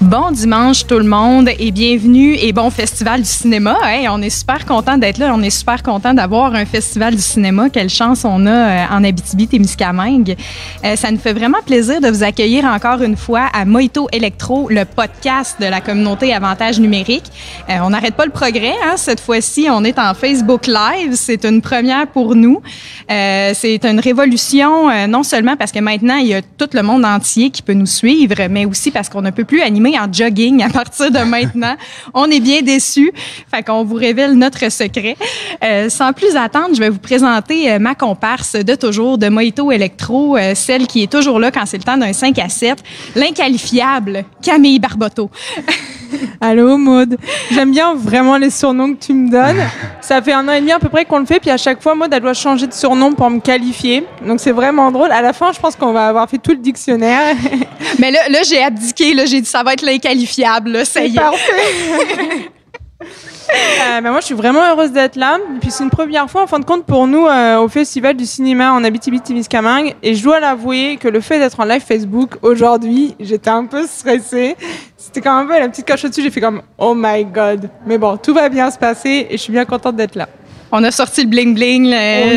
Bon dimanche tout le monde et bienvenue et bon festival du cinéma. on est super content d'être là, on est super content d'avoir un festival du cinéma. Quelle chance on a euh, en Abitibi-Témiscamingue. Euh, ça nous fait vraiment plaisir de vous accueillir encore une fois à Moito Electro, le podcast de la communauté Avantage numérique. Euh, on n'arrête pas le progrès. Hein. Cette fois-ci, on est en Facebook Live. C'est une première pour nous. C'est une révolution, non seulement parce que maintenant il y a tout le monde entier qui peut nous suivre, mais aussi parce qu'on ne peut plus animer en jogging à partir de maintenant. On est bien déçus. Fait qu'on vous révèle notre secret. Euh, sans plus attendre, je vais vous présenter euh, ma comparse de toujours de Mojito Electro, euh, celle qui est toujours là quand c'est le temps d'un 5 à 7, l'inqualifiable Camille Barboteau. Allô, Maude. J'aime bien vraiment les surnoms que tu me donnes. Ça fait un an et demi à peu près qu'on le fait, puis à chaque fois, Maude, elle doit changer de surnom pour me qualifier. Donc c'est vraiment drôle. À la fin, je pense qu'on va avoir fait tout le dictionnaire. Mais là, là j'ai abdiqué. Là, j'ai dit ça va être l'inqualifiable. Ça y est. Parfait. Euh, ben moi, je suis vraiment heureuse d'être là. Puis c'est une première fois, en fin de compte, pour nous euh, au Festival du cinéma en Abitibi-Témiscamingue. Et je dois l'avouer que le fait d'être en live Facebook aujourd'hui, j'étais un peu stressée. C'était quand même un peu la petite coche au-dessus. J'ai fait comme Oh my God. Mais bon, tout va bien se passer et je suis bien contente d'être là. On a sorti le bling bling,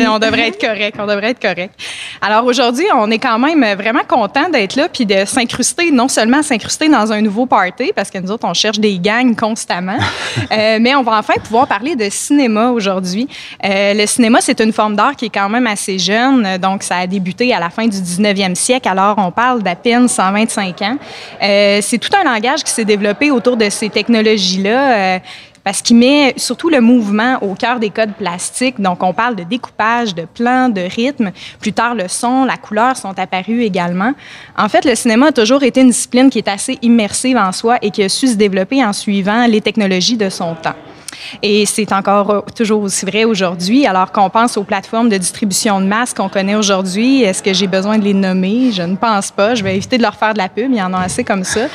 on devrait être correct, on devrait être correct. Alors aujourd'hui, on est quand même vraiment content d'être là puis de s'incruster, non seulement s'incruster dans un nouveau party parce que nous autres on cherche des gangs constamment, euh, mais on va enfin pouvoir parler de cinéma aujourd'hui. Euh, le cinéma, c'est une forme d'art qui est quand même assez jeune, donc ça a débuté à la fin du 19e siècle. Alors on parle d'à peine 125 ans. Euh, c'est tout un langage qui s'est développé autour de ces technologies-là parce qu'il met surtout le mouvement au cœur des codes plastiques. Donc, on parle de découpage, de plan, de rythme. Plus tard, le son, la couleur sont apparus également. En fait, le cinéma a toujours été une discipline qui est assez immersive en soi et qui a su se développer en suivant les technologies de son temps. Et c'est encore euh, toujours aussi vrai aujourd'hui. Alors qu'on pense aux plateformes de distribution de masse qu'on connaît aujourd'hui, est-ce que j'ai besoin de les nommer? Je ne pense pas. Je vais éviter de leur faire de la pub. Il y en a assez comme ça. Euh,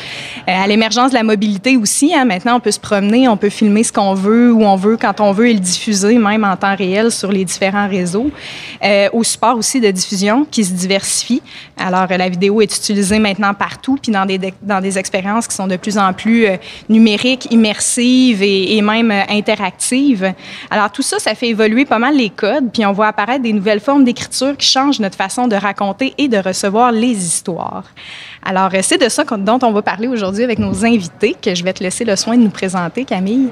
à l'émergence de la mobilité aussi, hein, maintenant, on peut se promener, on peut filmer ce qu'on veut, où on veut, quand on veut, et le diffuser même en temps réel sur les différents réseaux. Euh, au support aussi de diffusion qui se diversifie. Alors, la vidéo est utilisée maintenant partout, puis dans des, dans des expériences qui sont de plus en plus numériques, immersives et, et même interactive. Alors tout ça, ça fait évoluer pas mal les codes, puis on voit apparaître des nouvelles formes d'écriture qui changent notre façon de raconter et de recevoir les histoires. Alors euh, c'est de ça dont on va parler aujourd'hui avec nos invités, que je vais te laisser le soin de nous présenter, Camille.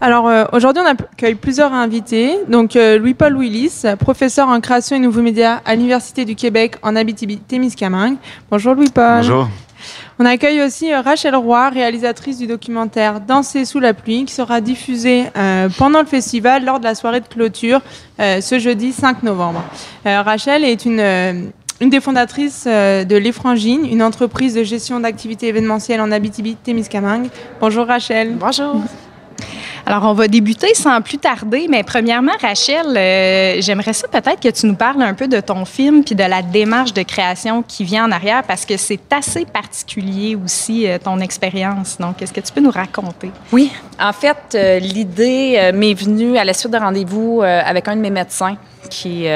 Alors euh, aujourd'hui, on accueille plusieurs invités. Donc euh, Louis-Paul Willis, professeur en création et nouveaux médias à l'Université du Québec en Abitibi-Témiscamingue. Bonjour Louis-Paul. Bonjour. On accueille aussi euh, Rachel Roy, réalisatrice du documentaire Danser sous la pluie, qui sera diffusé euh, pendant le festival lors de la soirée de clôture euh, ce jeudi 5 novembre. Rachel est une des fondatrices de l'Effrangine, une entreprise de gestion d'activités événementielles en Abitibi-Témiscamingue. Bonjour Rachel. Bonjour. Alors, on va débuter sans plus tarder, mais premièrement, Rachel, euh, j'aimerais ça peut-être que tu nous parles un peu de ton film puis de la démarche de création qui vient en arrière parce que c'est assez particulier aussi euh, ton expérience. Donc, est-ce que tu peux nous raconter? Oui, en fait, euh, l'idée m'est venue à la suite de rendez-vous avec un de mes médecins qui,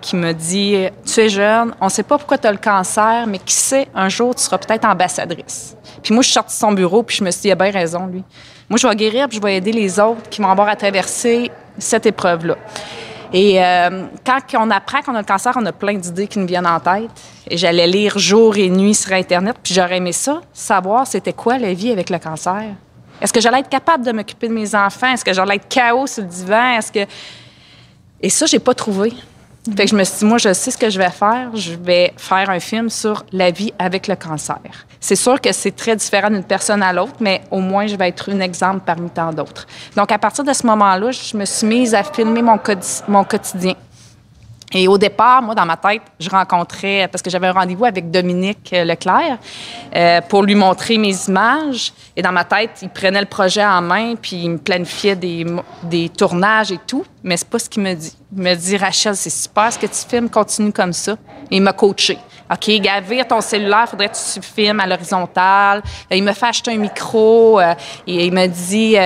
qui me dit Tu es jeune, on ne sait pas pourquoi tu as le cancer, mais qui sait, un jour, tu seras peut-être ambassadrice. Puis moi, je suis sortie de son bureau, puis je me suis dit Il a bien raison, lui. Moi, je vais guérir, puis je vais aider les autres qui vont avoir à traverser cette épreuve-là. Et euh, quand on apprend qu'on a le cancer, on a plein d'idées qui nous viennent en tête. Et j'allais lire jour et nuit sur Internet, puis j'aurais aimé ça, savoir c'était quoi la vie avec le cancer. Est-ce que j'allais être capable de m'occuper de mes enfants? Est-ce que j'allais être chaos sur le divan? Est-ce que... Et ça, j'ai pas trouvé. Je me suis dit, moi, je sais ce que je vais faire. Je vais faire un film sur la vie avec le cancer. C'est sûr que c'est très différent d'une personne à l'autre, mais au moins, je vais être un exemple parmi tant d'autres. Donc, à partir de ce moment-là, je me suis mise à filmer mon quotidien. Et au départ, moi, dans ma tête, je rencontrais, parce que j'avais un rendez-vous avec Dominique euh, Leclerc euh, pour lui montrer mes images. Et dans ma tête, il prenait le projet en main, puis il me planifiait des, des tournages et tout. Mais c'est pas ce qu'il me dit. Il me dit, Rachel, c'est super ce que tu filmes, continue comme ça. Et il m'a coaché. OK, Gavir, ton cellulaire, faudrait que tu filmes à l'horizontale. Euh, il me fait acheter un micro. et il me dit,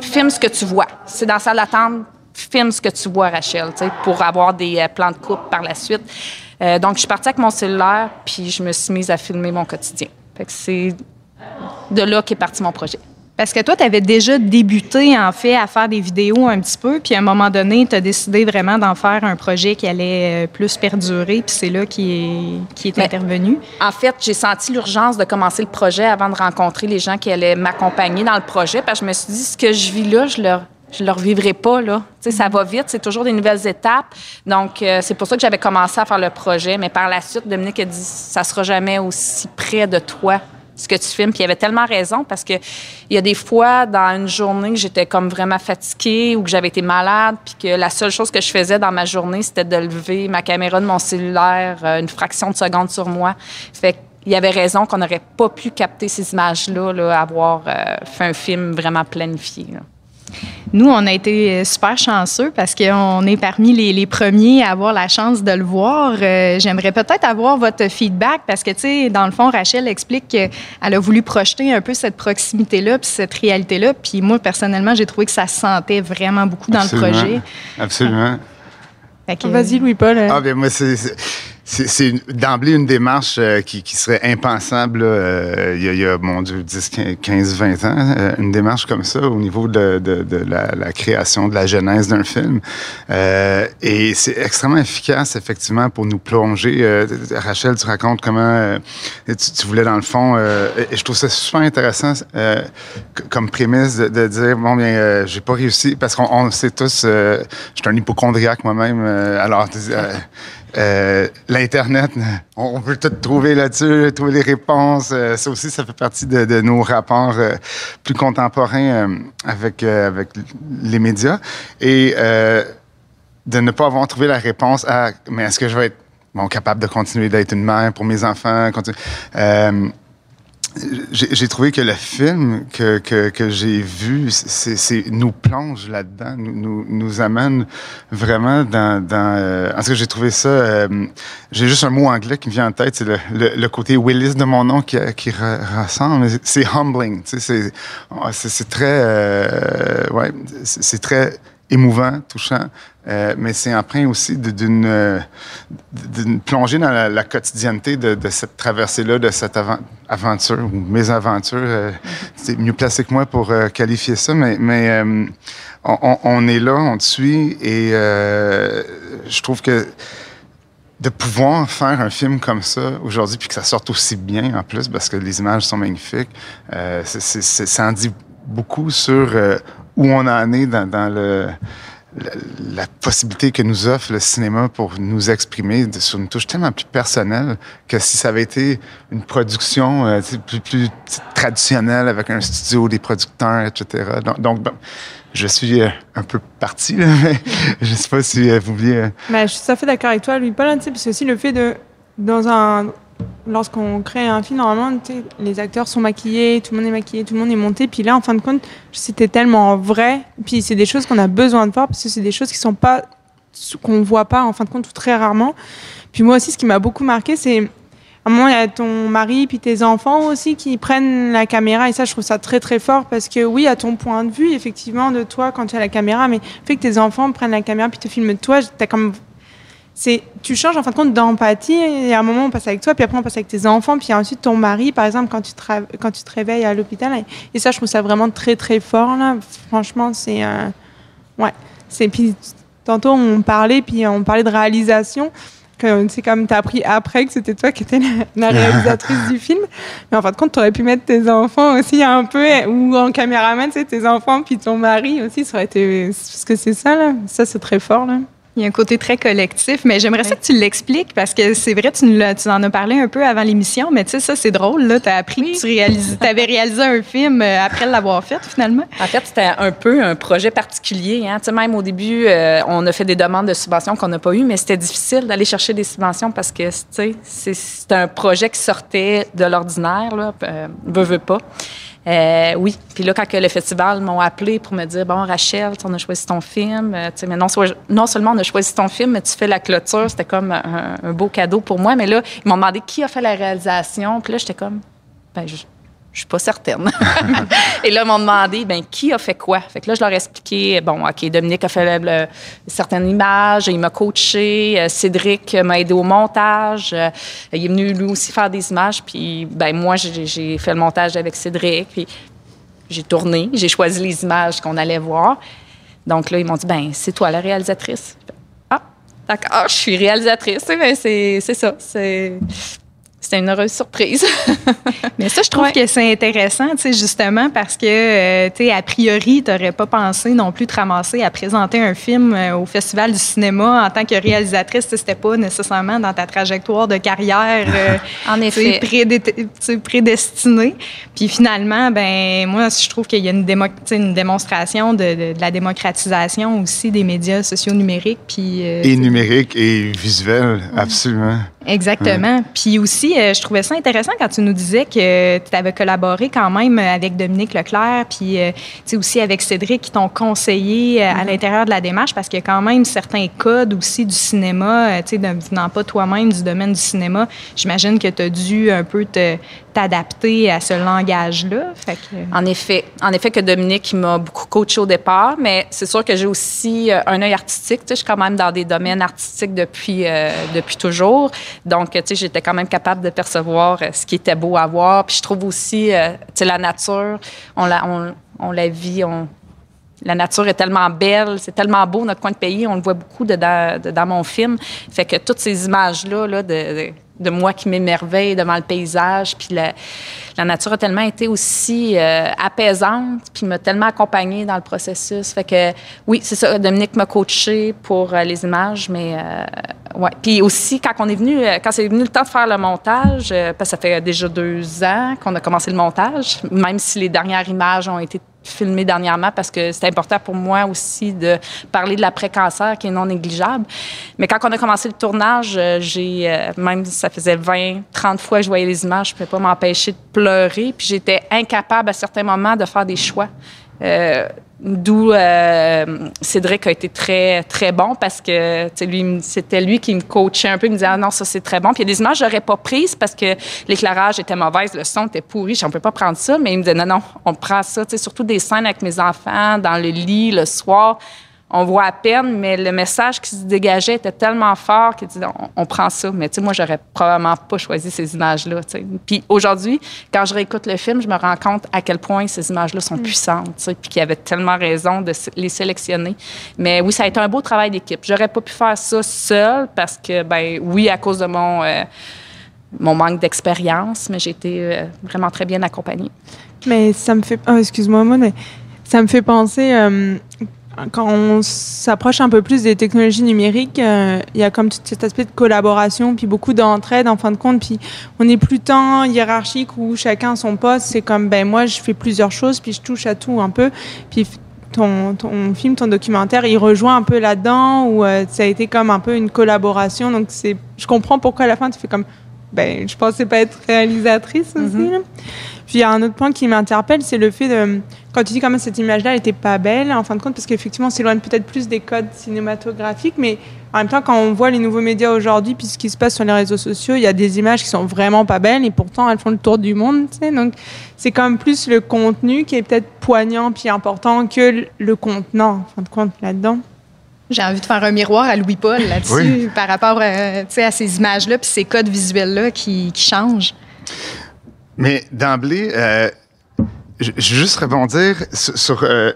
filme ce que tu vois. C'est dans la salle d'attente filme ce que tu vois, Rachel, pour avoir des euh, plans de coupe par la suite. Euh, donc, je suis partie avec mon cellulaire, puis je me suis mise à filmer mon quotidien. Fait que c'est de là qu'est parti mon projet. Parce que toi, tu avais déjà débuté, en fait, à faire des vidéos un petit peu, puis à un moment donné, tu as décidé vraiment d'en faire un projet qui allait euh, plus perdurer, puis c'est là qui est, qui est Mais- intervenu. En fait, j'ai senti l'urgence de commencer le projet avant de rencontrer les gens qui allaient m'accompagner dans le projet, parce que je me suis dit, ce que je vis là, je le je le revivrai pas là. Tu sais, ça va vite, c'est toujours des nouvelles étapes. Donc euh, c'est pour ça que j'avais commencé à faire le projet, mais par la suite Dominique a dit ça sera jamais aussi près de toi ce que tu filmes. Puis il avait tellement raison parce que il y a des fois dans une journée que j'étais comme vraiment fatiguée ou que j'avais été malade, puis que la seule chose que je faisais dans ma journée, c'était de lever ma caméra de mon cellulaire euh, une fraction de seconde sur moi. Fait il y avait raison qu'on n'aurait pas pu capter ces images-là, là, avoir euh, fait un film vraiment planifié. là. Nous, on a été euh, super chanceux parce qu'on est parmi les, les premiers à avoir la chance de le voir. Euh, J'aimerais peut-être avoir votre feedback parce que, tu sais, dans le fond, Rachel explique qu'elle a voulu projeter un peu cette proximité-là puis cette réalité-là. Puis moi, personnellement, j'ai trouvé que ça se sentait vraiment beaucoup dans Absolument. le projet. Absolument. Vas-y, Louis-Paul. euh. Ah, bien, moi, c'est. C'est- d'emblée une démarche euh, qui, qui serait impensable euh, il, y a, il y a, mon Dieu, 10, 15, 20 ans. euh, une démarche comme ça au niveau de, de, de la, la création, de la genèse d'un film. Euh, et c'est extrêmement efficace, effectivement, pour nous plonger. Euh, Rachel, tu racontes comment euh, tu, tu voulais, dans le fond, et je trouve ça super intéressant comme prémisse de, de dire, bon, bien, j'ai pas réussi, parce qu'on sait tous, je suis un hypochondriaque moi-même, alors... euh, L'Internet, on peut tout trouver là-dessus, trouver les réponses. Euh, ça aussi, ça fait partie de, nos rapports euh, plus contemporains avec, les médias. Et de ne pas avoir trouvé la réponse à mais est-ce que je vais être bon, capable de continuer d'être une mère pour mes enfants? J'ai trouvé que le film que, que, que j'ai vu, c'est, c'est- nous plonge là-dedans, nous, nous, nous amène vraiment dans... dans euh, en tout cas, j'ai trouvé ça... euh, j'ai juste un mot anglais qui me vient en tête, c'est le, le, le côté Willis de mon nom qui, qui mais C'est humbling, tu sais, c'est, très... euh, ouais, c'est très émouvant, touchant, euh, mais c'est empreint aussi d'une euh, d'une plongée dans la, la quotidienneté de, de cette traversée-là, de cette aventure ou mésaventures. Euh, C'est mieux placé que moi pour euh, qualifier ça, mais, mais on, est là, on te suit et je trouve que de pouvoir faire un film comme ça aujourd'hui, puis que ça sorte aussi bien en plus, parce que les images sont magnifiques, euh, ça en dit beaucoup sur euh, où on en est dans, dans le, la, possibilité que nous offre le cinéma pour nous exprimer sur une touche tellement plus personnelle que si ça avait été une production euh, plus, traditionnelle avec un studio, des producteurs, etc. Donc, bon, je suis euh, un peu parti, là, mais je ne sais pas si euh, vous vouliez... Mais je suis tout à fait d'accord avec toi, Louis-Paul, hein, parce que aussi le fait de, dans un, lorsqu'on crée un film, normalement, les acteurs sont maquillés, tout le monde est maquillé, tout le monde est monté, puis là, en fin de compte, c'était tellement vrai, puis c'est des choses qu'on a besoin de voir, parce que c'est des choses qui sont pas, qu'on voit pas, en fin de compte, ou très rarement. Puis moi aussi, ce qui m'a beaucoup marqué, c'est à un moment, il y a ton mari puis tes enfants aussi qui prennent la caméra et ça, je trouve ça très très fort parce que oui, à ton point de vue, effectivement, de toi quand tu as la caméra, mais le fait que tes enfants prennent la caméra puis te filment toi, t'as comme c'est tu changes en fin de compte d'empathie et à un moment on passe avec toi puis après on passe avec tes enfants puis ensuite ton mari par exemple quand tu te, quand tu te réveilles à l'hôpital et, ça je trouve ça vraiment très très fort là. Franchement c'est euh, ouais. C'est puis tantôt on parlait puis on parlait de réalisation que c'est comme tu as appris après que c'était toi qui étais la, réalisatrice du film. Mais en fin de compte tu aurais pu mettre tes enfants aussi un peu ou en caméraman sais tes enfants puis ton mari aussi ça aurait été parce que c'est ça là. Ça c'est très fort là Il y a un côté très collectif, mais j'aimerais ça que tu l'expliques parce que c'est vrai, tu, nous tu en as parlé un peu avant l'émission, mais tu sais, ça, c'est drôle. Tu as appris que tu réalises, avais réalisé un film euh, après l'avoir fait, finalement. En fait, c'était un peu un projet particulier. Hein. Tu sais, Même au début, euh, on a fait des demandes de subventions qu'on n'a pas eues, mais c'était difficile d'aller chercher des subventions parce que tu sais, c'est- c'était un projet qui sortait de l'ordinaire, là, euh, veux, veux pas. Euh, oui. Puis là, quand le festival m'ont appelé pour me dire Bon, Rachel, on a choisi ton film. Euh, mais non, non seulement on a choisi ton film, mais tu fais la clôture. C'était comme un, un beau cadeau pour moi. Mais là, ils m'ont demandé qui a fait la réalisation. Puis là, j'étais comme Ben, je, je suis pas certaine. et là, ils m'ont demandé, ben qui a fait quoi? Fait que là, je leur ai expliqué, bon, OK, Dominique a fait certaines images, il m'a coaché, euh, Cédric m'a aidé au montage, euh, il est venu lui aussi faire des images, puis ben moi, j'ai fait le montage avec Cédric, puis j'ai tourné, j'ai choisi les images qu'on allait voir. Donc là, ils m'ont dit, ben c'est toi la réalisatrice. Ah, d'accord, je suis réalisatrice, ben, c'est ça, c'est c'était une heureuse surprise. Mais ça, je trouve que c'est intéressant, tu sais, justement, parce que, euh, tu sais, a priori, tu n'aurais pas pensé non plus te ramasser à présenter un film euh, au Festival du cinéma en tant que réalisatrice. C'était pas nécessairement dans ta trajectoire de carrière. Euh, en effet. prédestinée. Puis finalement, ben moi, je trouve qu'il y a une, une démonstration de, la démocratisation aussi des médias sociaux numériques. Puis, et numériques et visuels, absolument. Exactement. Puis aussi, euh, je trouvais ça intéressant quand tu nous disais que tu avais collaboré quand même avec Dominique Leclerc, puis euh, aussi avec Cédric qui t'ont conseillé euh, à mm-hmm. l'intérieur de la démarche parce qu'il y a quand même certains codes aussi du cinéma, tu sais, venant pas toi-même du domaine du cinéma. J'imagine que tu as dû un peu te t'adapter à ce langage-là. En effet, en effet que Dominique m'a beaucoup coaché au départ, mais c'est sûr que j'ai aussi un œil artistique. Je suis quand même dans des domaines artistiques depuis depuis toujours. Donc, tu sais, j'étais quand même capable de percevoir euh, ce qui était beau à voir. Puis je trouve aussi, euh, tu sais, la nature, on la, on, la vit, on, la nature est tellement belle, c'est tellement beau notre coin de pays, on le voit beaucoup dans mon film. Fait que toutes ces images-là là, de, moi qui m'émerveille devant le paysage, puis la, la, nature a tellement été aussi euh, apaisante, puis m'a tellement accompagnée dans le processus. Fait que oui, c'est ça, Dominique m'a coaché pour les images, mais Ouais. Puis aussi, quand on est venu, euh, quand c'est venu le temps de faire le montage, euh, parce que ça fait déjà deux ans qu'on a commencé le montage, même si les dernières images ont été filmées dernièrement parce que c'est important pour moi aussi de parler de l'après-cancer qui est non négligeable. Mais quand on a commencé le tournage, euh, j'ai, même ça faisait 20, 30 fois que je voyais les images, je ne pouvais pas m'empêcher de pleurer. Puis j'étais incapable à certains moments de faire des choix. D'où euh, Cédric a été très, très bon parce que c'était lui qui me coachait un peu. Il me disait ah non, ça c'est très bon. Puis il y a des images que j'aurais pas prises parce que l'éclairage était mauvais, le son était pourri. Je ne peux pas prendre ça. Mais il me disait non, non, on prend ça. Surtout des scènes avec mes enfants dans le lit le soir on voit à peine, mais le message qui se dégageait était tellement fort qu'il dit on, prend ça. Mais tu sais, moi, j'aurais probablement pas choisi ces images-là. Puis aujourd'hui, quand je réécoute le film, je me rends compte à quel point ces images-là sont mm. puissantes, puis qu'il y avait tellement raison de les sélectionner. Mais oui, ça a été un beau travail d'équipe. J'aurais pas pu faire ça seule parce que, ben oui, à cause de mon, euh, mon manque d'expérience, mais j'ai été euh, vraiment très bien accompagnée. Mais ça me fait. Oh, excuse-moi, mais ça me fait penser. Euh, quand on s'approche un peu plus des technologies numériques, euh, il y a comme tout cet aspect de collaboration, puis beaucoup d'entraide en fin de compte, puis on n'est plus tant hiérarchique où chacun a son poste. C'est comme, ben moi, je fais plusieurs choses, puis je touche à tout un peu. Puis ton, ton film, ton documentaire, il rejoint un peu là-dedans, où euh, ça a été comme un peu une collaboration. Donc, c'est, je comprends pourquoi à la fin, tu fais comme, ben, je pensais pas être réalisatrice aussi. Mm-hmm. Puis il y a un autre point qui m'interpelle, c'est le fait de, quand tu dis quand même cette image-là, elle était pas belle, en fin de compte, parce qu'effectivement, on s'éloigne peut-être plus des codes cinématographiques, mais en même temps, quand on voit les nouveaux médias aujourd'hui, puis ce qui se passe sur les réseaux sociaux, il y a des images qui sont vraiment pas belles, et pourtant, elles font le tour du monde, tu sais. Donc, c'est quand même plus le contenu qui est peut-être poignant puis important que le contenant, en fin de compte, là-dedans. J'ai envie de faire un miroir à Louis-Paul là-dessus, par rapport euh, à ces images-là, puis ces codes visuels-là qui, qui changent. Mais d'emblée, euh, je, veux juste rebondir sur, euh,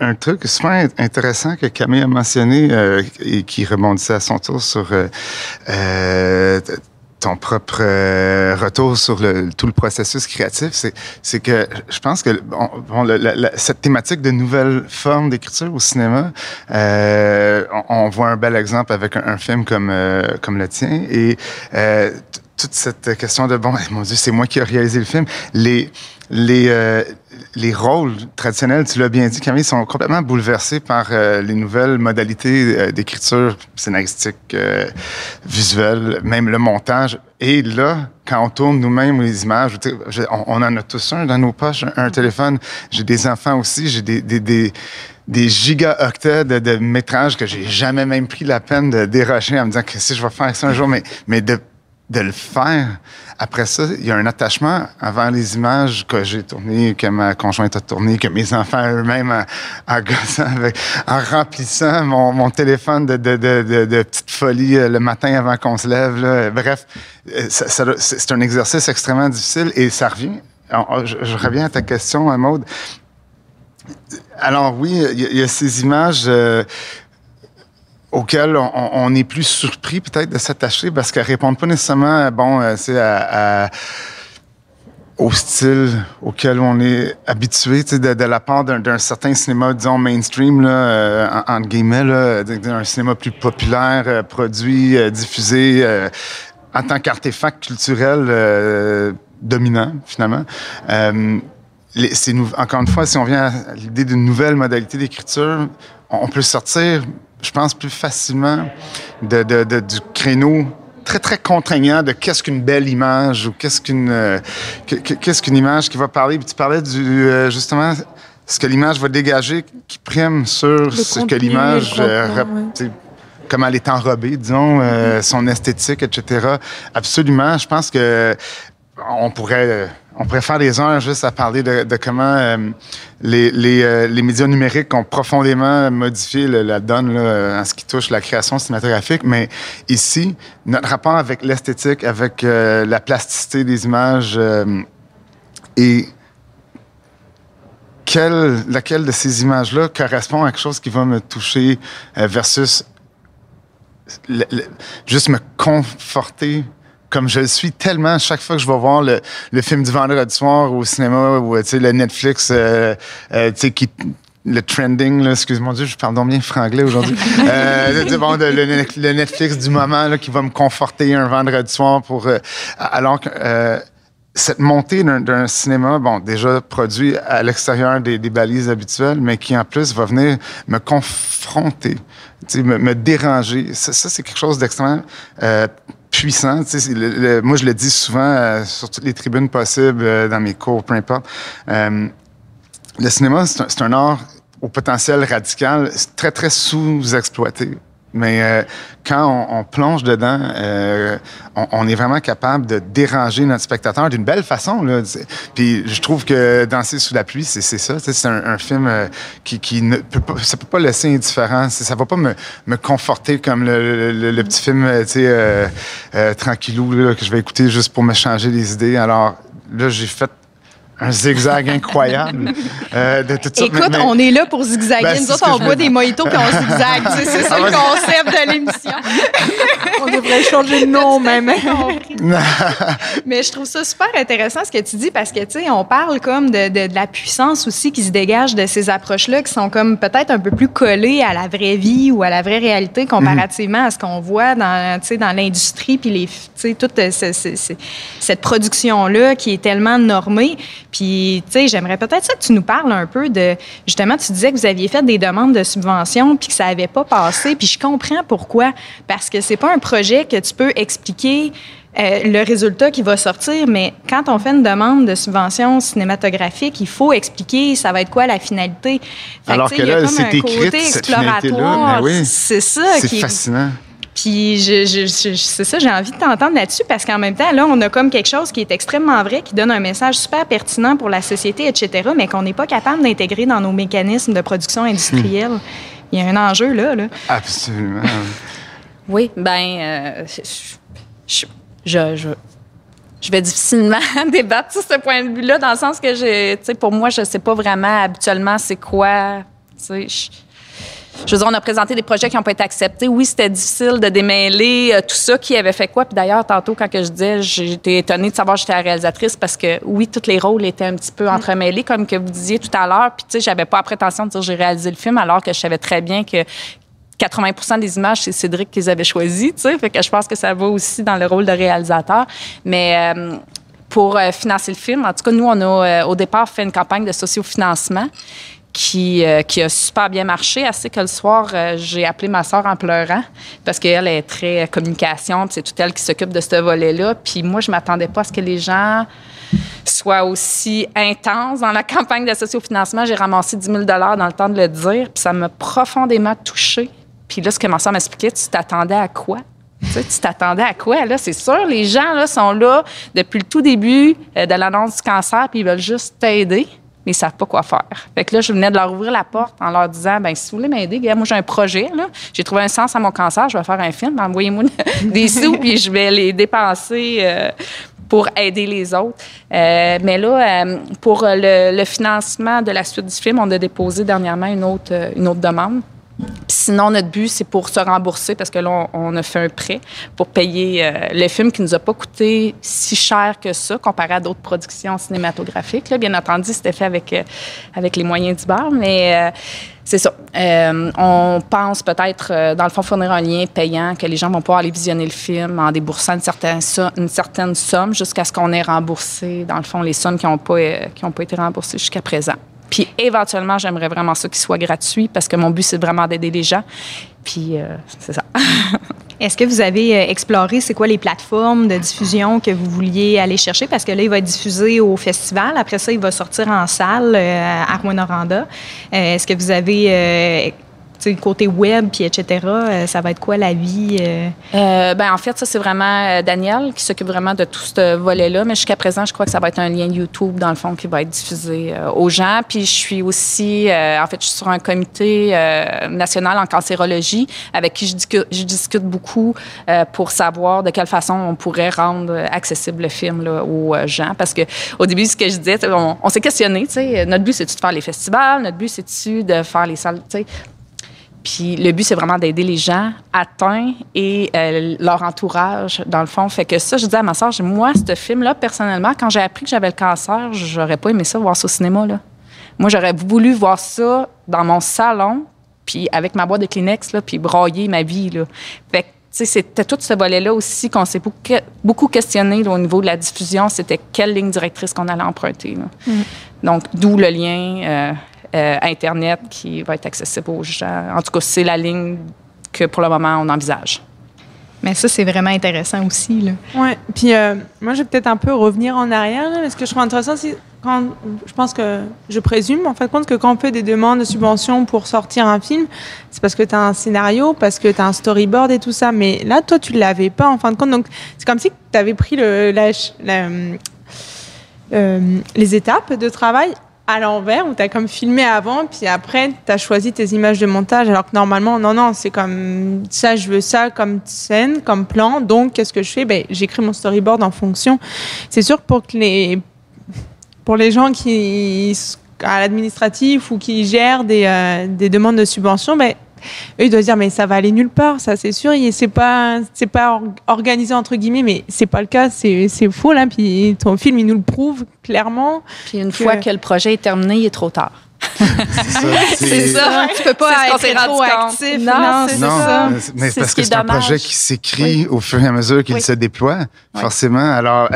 un, truc super intéressant que Camille a mentionné euh, et qui rebondissait à son tour sur euh, ton propre retour sur le, tout le processus créatif, c'est, que je pense que bon, cette thématique de nouvelles formes d'écriture au cinéma, on, voit un bel exemple avec un, un film comme, comme le tien et toute cette question de bon, mon Dieu, c'est moi qui ai réalisé le film. Les les euh, les rôles traditionnels, tu l'as bien dit, Camille, sont complètement bouleversés par euh, les nouvelles modalités euh, d'écriture scénaristique, visuelle, même le montage. Et là, quand on tourne nous-mêmes les images, on, on, en a tous un dans nos poches, un, téléphone. J'ai des enfants aussi, j'ai des, des, des des gigaoctets de, de métrages que j'ai jamais même pris la peine de dérocher en me disant que si je vais faire ça un jour, mais, mais de de le faire, après ça, il y a un attachement envers les images que j'ai tournées, que ma conjointe a tournées, que mes enfants eux-mêmes en, en en remplissant mon, téléphone de, de, de, de, petites folies euh, le matin avant qu'on se lève. Là. Bref, euh, c'est un exercice extrêmement difficile et ça revient. Je, reviens à ta question, Maude. Alors oui, il y, y, a ces images. Euh, auxquelles on, on, est plus surpris peut-être de s'attacher parce qu'elles répondent pas nécessairement bon, euh, c'est à, à, au style auquel on est habitué de, la part d'un certain cinéma, disons, mainstream, là, euh, en, entre guillemets, un cinéma plus populaire, euh, produit, euh, diffusé euh, en tant qu'artefact culturel euh, dominant, finalement. Les, encore une fois, si on vient à l'idée d'une nouvelle modalité d'écriture, on peut sortir je pense, plus facilement de, de, de, du créneau très, très contraignant de qu'est-ce qu'une belle image ou qu'est-ce qu'une euh, qu'est-ce qu'une image qui va parler. Puis tu parlais du, euh, justement, ce que l'image va dégager qui prime sur le ce que l'image, euh, ouais. comment elle est enrobée, disons, euh, son esthétique, etc. Absolument. Je pense que on pourrait on pourrait faire des heures juste à parler de, comment euh, euh, les, médias numériques ont profondément modifié la donne en ce qui touche la création cinématographique. Mais ici, notre rapport avec l'esthétique, avec euh, la plasticité des images et quelle, laquelle de ces images-là correspond à quelque chose qui va me toucher versus juste me conforter comme je le suis tellement chaque fois que je vais voir le, le film du vendredi soir au cinéma ou le Netflix euh, euh, qui le trending, excuse-moi Dieu, je parle donc bien franglais aujourd'hui. euh, bon, le, le, Netflix du moment là, qui va me conforter un vendredi soir pour euh, alors que euh, cette montée d'un cinéma, bon, déjà produit à l'extérieur des, des, balises habituelles, mais qui en plus va venir me confronter, me, me déranger. Ça, ça c'est quelque chose d'extrêmement euh, puissant. Le, le, moi, je le dis souvent euh, sur toutes les tribunes possibles, euh, dans mes cours, peu importe. Euh, le cinéma, c'est un, un, art au potentiel radical, très, très sous-exploité. Mais euh, quand on, on, plonge dedans, euh, on, est vraiment capable de déranger notre spectateur d'une belle façon. Là. Puis je trouve que Danser sous la pluie, c'est ça. C'est un, film euh, qui, ne peut pas, ça peut pas laisser indifférent. Ça va pas me, conforter comme le, le, le petit film, tranquillou que je vais écouter juste pour me changer les idées. Alors là, j'ai fait un zigzag incroyable. euh, de Écoute, mais, mais... on est là pour zigzaguer. Ben, Nous autres, on boit des mojitos puis on zigzague. c'est ça ah, le concept de l'émission. on devrait changer de nom même. mais je trouve ça super intéressant ce que tu dis parce que, tu sais, on parle comme de, de, de, la puissance aussi qui se dégage de ces approches-là qui sont comme peut-être un peu plus collées à la vraie vie ou à la vraie réalité comparativement mm -hmm. à ce qu'on voit dans, dans l'industrie puis les, toute ce, ce, ce, cette production-là qui est tellement normée. Puis, tu sais, j'aimerais peut-être ça que tu nous parles un peu de. Justement, tu disais que vous aviez fait des demandes de subventions puis que ça n'avait pas passé. Puis je comprends pourquoi. Parce que c'est pas un projet que tu peux expliquer. Euh, le résultat qui va sortir, mais quand on fait une demande de subvention cinématographique, il faut expliquer ça va être quoi la finalité. Fait Alors que, que là, c'est écrit exploratoire. Oui, c'est ça. C'est fascinant. Puis je, je, je c'est ça, j'ai envie de t'entendre là-dessus parce qu'en même temps, là, on a comme quelque chose qui est extrêmement vrai, qui donne un message super pertinent pour la société, etc., mais qu'on n'est pas capable d'intégrer dans nos mécanismes de production industrielle. Hum. Il y a un enjeu là. là. Absolument. oui, ben, euh, je, je, je vais difficilement débattre sur ce point de vue-là, dans le sens que, tu sais, pour moi, je ne sais pas vraiment habituellement c'est quoi. Tu sais, je veux dire, on a présenté des projets qui n'ont pas été acceptés. Oui, c'était difficile de démêler euh, tout ça, qui avait fait quoi. Puis d'ailleurs, tantôt, quand que je disais, j'étais étonnée de savoir que j'étais la réalisatrice parce que, oui, tous les rôles étaient un petit peu mm. entremêlés, comme que vous disiez tout à l'heure. Puis, tu sais, j'avais pas la prétention de dire j'ai réalisé le film, alors que je savais très bien que 80% des images, c'est Cédric qu'ils avaient choisi, tu sais. Fait que je pense que ça va aussi dans le rôle de réalisateur. Mais euh, pour euh, financer le film, en tout cas, nous, on a euh, au départ fait une campagne de sociofinancement qui, euh, qui a super bien marché. Assez que le soir, euh, j'ai appelé ma soeur en pleurant parce qu'elle est très communication, c'est tout elle qui s'occupe de ce volet-là. Puis moi, je m'attendais pas à ce que les gens soient aussi intenses dans la campagne de sociofinancement. J'ai ramassé 10 000 dans le temps de le dire, puis ça m'a profondément touchée. Puis là, ce que ma soeur m'expliquait, tu t'attendais à quoi? Tu t'attendais à quoi, là? C'est sûr, les gens, là, sont là depuis le tout début euh, de l'annonce du cancer, puis ils veulent juste t'aider, mais ils savent pas quoi faire. Fait que là, je venais de leur ouvrir la porte en leur disant, ben si vous voulez m'aider, moi, j'ai un projet. J'ai trouvé un sens à mon cancer, je vais faire un film, envoyez-moi des sous, puis je vais les dépenser euh, pour aider les autres. Euh, mais là, pour le, le, financement de la suite du film, on a déposé dernièrement une autre, une autre demande sinon, notre but, c'est pour se rembourser parce que là, on, a fait un prêt pour payer euh, le film qui nous a pas coûté si cher que ça comparé à d'autres productions cinématographiques. Là, bien entendu, c'était fait avec, euh, avec les moyens du bar, mais euh, c'est ça. on pense peut-être, dans le fond, fournir un lien payant que les gens vont pouvoir aller visionner le film en déboursant une certaine, somme jusqu'à ce qu'on ait remboursé, dans le fond, les sommes qui n'ont pas, pas été remboursées jusqu'à présent. Puis éventuellement, j'aimerais vraiment ça qu'il soit gratuit parce que mon but, c'est vraiment d'aider les gens. Puis euh, c'est ça. Est-ce que vous avez euh, exploré c'est quoi les plateformes de diffusion que vous vouliez aller chercher? Parce que là, il va être diffusé au festival. Après ça, il va sortir en salle euh, à Rwanda. Est-ce que vous avez côté web, puis etc., euh, ça va être quoi la vie? Euh? Euh, ben, en fait, ça, c'est vraiment Daniel qui s'occupe vraiment de tout ce volet-là. Mais jusqu'à présent, je crois que ça va être un lien YouTube, dans le fond, qui va être diffusé aux gens. Puis je suis aussi, en fait, je suis sur un comité national en cancérologie avec qui je, discute beaucoup pour savoir de quelle façon on pourrait rendre accessible le film aux gens. Parce que au début, ce que je disais, on, on s'est questionné. Notre but, c'est-tu de faire les festivals? Notre but, c'est-tu de faire les salles? Puis le but, c'est vraiment d'aider les gens atteints et euh, leur entourage, dans le fond. Fait que ça, je dis à ma soeur, moi, ce film-là, personnellement, quand j'ai appris que j'avais le cancer, j'aurais pas aimé ça voir ça au cinéma. Là. Moi, j'aurais voulu voir ça dans mon salon, puis avec ma boîte de Kleenex, là, puis broyer ma vie. Là. Fait que, c'était tout ce volet-là aussi qu'on s'est beaucoup, questionné au niveau de la diffusion. C'était quelle ligne directrice qu'on allait emprunter. Mm. Donc, d'où le lien euh, euh, Internet qui va être accessible aux gens. En tout cas, c'est la ligne que pour le moment, on envisage. Mais ça, c'est vraiment intéressant aussi. Là. Ouais. Puis euh, moi, je vais peut-être un peu revenir en arrière. Là, ce que je trouve intéressant, c'est quand je pense que je présume en fait compte que quand on fait des demandes de subventions pour sortir un film, c'est parce que tu as un scénario, parce que tu as un storyboard et tout ça. Mais là, toi, tu l'avais pas en fin de compte. Donc, c'est comme si tu avais pris le, la, euh, les étapes de travail à l'envers où tu as comme filmé avant, puis après, tu as choisi tes images de montage, alors que normalement, non, non, c'est comme ça, je veux ça comme scène, comme plan. Donc, qu'est-ce que je fais? Ben, J'écris mon storyboard en fonction. C'est sûr pour que les, pour les gens qui à l'administratif ou qui gèrent des, euh, des demandes de subvention, ben, eux, ils doivent dire, mais ça va aller nulle part, ça, c'est sûr. C'est pas, c'est pas organisé, entre guillemets, mais c'est pas le cas, c'est, c'est faux, là. Puis ton film, il nous le prouve clairement. Puis une fois que le projet est terminé, il est trop tard. c'est ça. Tu peux pas être trop actif. Non, c'est ça. Mais parce que c'est un projet qui s'écrit au fur et à mesure qu'il se déploie, forcément. Alors,